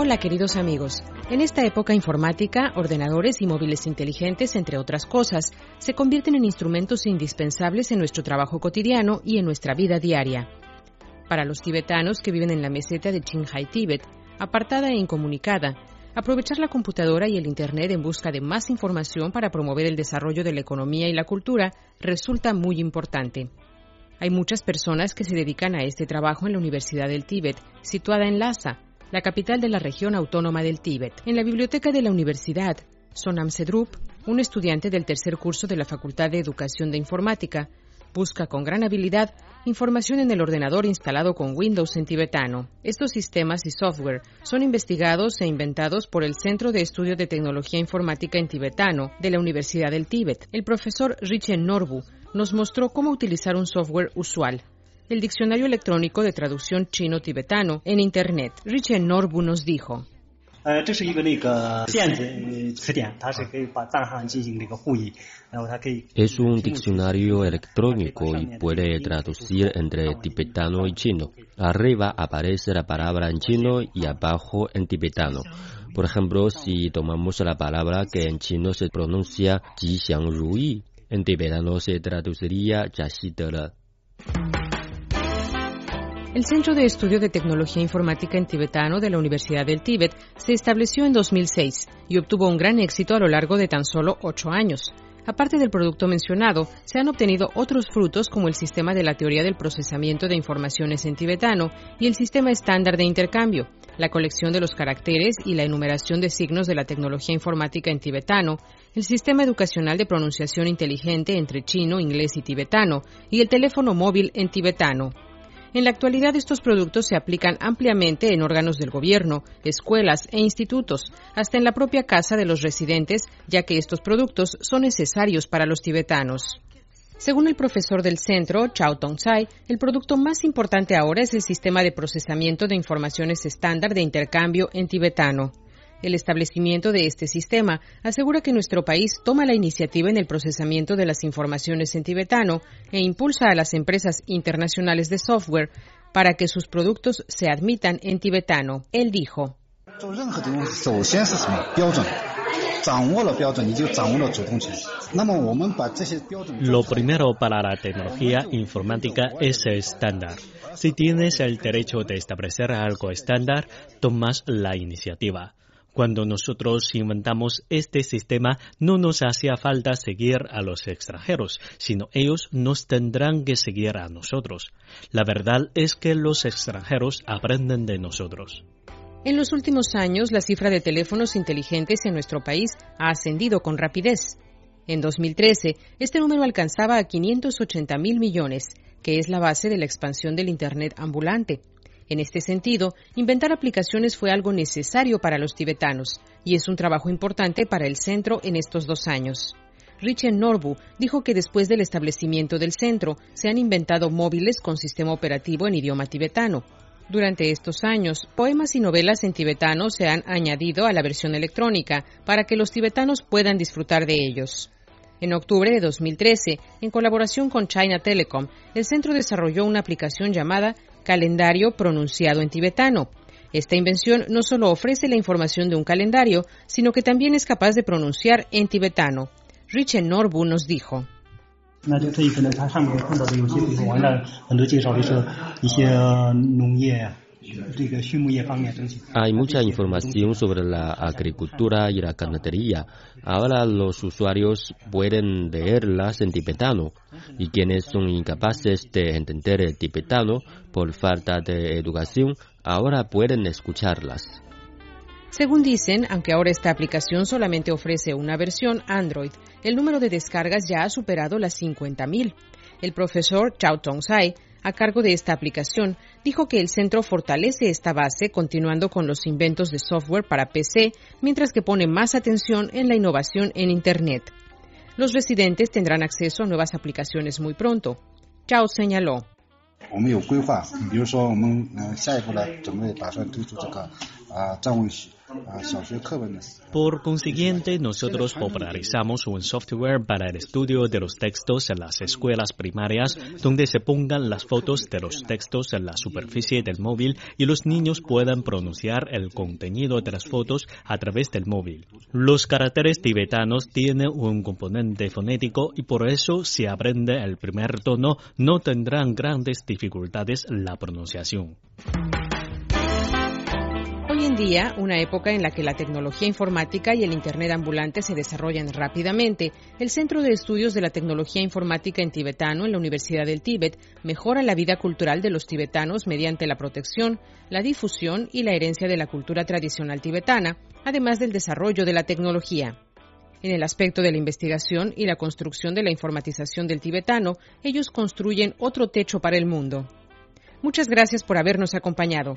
Hola queridos amigos. En esta época informática, ordenadores y móviles inteligentes, entre otras cosas, se convierten en instrumentos indispensables en nuestro trabajo cotidiano y en nuestra vida diaria. Para los tibetanos que viven en la meseta de Qinghai, Tíbet, apartada e incomunicada, aprovechar la computadora y el Internet en busca de más información para promover el desarrollo de la economía y la cultura resulta muy importante. Hay muchas personas que se dedican a este trabajo en la Universidad del Tíbet, situada en Lhasa, la capital de la región autónoma del Tíbet. En la biblioteca de la universidad, Sonam Sedrup, un estudiante del tercer curso de la Facultad de Educación de Informática, busca con gran habilidad información en el ordenador instalado con Windows en tibetano. Estos sistemas y software son investigados e inventados por el Centro de Estudio de Tecnología Informática en tibetano de la Universidad del Tíbet. El profesor Richen Norbu nos mostró cómo utilizar un software usual, el Diccionario Electrónico de Traducción Chino-Tibetano en Internet. Richen Norbu nos dijo. Es un diccionario electrónico y puede traducir entre tibetano y chino. Arriba aparece la palabra en chino y abajo en tibetano. Por ejemplo, si tomamos la palabra que en chino se pronuncia Jixiang Ruyi, en tibetano se traduciría Yashi el Centro de Estudio de Tecnología Informática en Tibetano de la Universidad del Tíbet se estableció en 2006 y obtuvo un gran éxito a lo largo de tan solo ocho años. Aparte del producto mencionado, se han obtenido otros frutos como el sistema de la teoría del procesamiento de informaciones en tibetano y el sistema estándar de intercambio, la colección de los caracteres y la enumeración de signos de la tecnología informática en tibetano, el sistema educacional de pronunciación inteligente entre chino, inglés y tibetano, y el teléfono móvil en tibetano. En la actualidad estos productos se aplican ampliamente en órganos del gobierno, escuelas e institutos, hasta en la propia casa de los residentes, ya que estos productos son necesarios para los tibetanos. Según el profesor del centro, Chao Tong-sai, el producto más importante ahora es el sistema de procesamiento de informaciones estándar de intercambio en tibetano. El establecimiento de este sistema asegura que nuestro país toma la iniciativa en el procesamiento de las informaciones en tibetano e impulsa a las empresas internacionales de software para que sus productos se admitan en tibetano. Él dijo. Lo primero para la tecnología informática es el estándar. Si tienes el derecho de establecer algo estándar, tomas la iniciativa. Cuando nosotros inventamos este sistema, no nos hacía falta seguir a los extranjeros, sino ellos nos tendrán que seguir a nosotros. La verdad es que los extranjeros aprenden de nosotros. En los últimos años, la cifra de teléfonos inteligentes en nuestro país ha ascendido con rapidez. En 2013, este número alcanzaba a 580 mil millones, que es la base de la expansión del Internet ambulante. En este sentido, inventar aplicaciones fue algo necesario para los tibetanos y es un trabajo importante para el centro en estos dos años. Richen Norbu dijo que después del establecimiento del centro se han inventado móviles con sistema operativo en idioma tibetano. Durante estos años, poemas y novelas en tibetano se han añadido a la versión electrónica para que los tibetanos puedan disfrutar de ellos. En octubre de 2013, en colaboración con China Telecom, el centro desarrolló una aplicación llamada calendario pronunciado en tibetano. Esta invención no solo ofrece la información de un calendario, sino que también es capaz de pronunciar en tibetano. Richen Norbu nos dijo. Hay mucha información sobre la agricultura y la ganadería. Ahora los usuarios pueden leerlas en tibetano y quienes son incapaces de entender el tibetano por falta de educación, ahora pueden escucharlas. Según dicen, aunque ahora esta aplicación solamente ofrece una versión Android, el número de descargas ya ha superado las 50.000. El profesor Chao Tong-sai, a cargo de esta aplicación, dijo que el centro fortalece esta base continuando con los inventos de software para PC, mientras que pone más atención en la innovación en Internet. Los residentes tendrán acceso a nuevas aplicaciones muy pronto. Chao señaló. Por consiguiente, nosotros popularizamos un software para el estudio de los textos en las escuelas primarias, donde se pongan las fotos de los textos en la superficie del móvil y los niños puedan pronunciar el contenido de las fotos a través del móvil. Los caracteres tibetanos tienen un componente fonético y por eso si aprende el primer tono no tendrán grandes dificultades la pronunciación. Hoy en día, una época en la que la tecnología informática y el Internet ambulante se desarrollan rápidamente, el Centro de Estudios de la Tecnología Informática en Tibetano en la Universidad del Tíbet mejora la vida cultural de los tibetanos mediante la protección, la difusión y la herencia de la cultura tradicional tibetana, además del desarrollo de la tecnología. En el aspecto de la investigación y la construcción de la informatización del tibetano, ellos construyen otro techo para el mundo. Muchas gracias por habernos acompañado.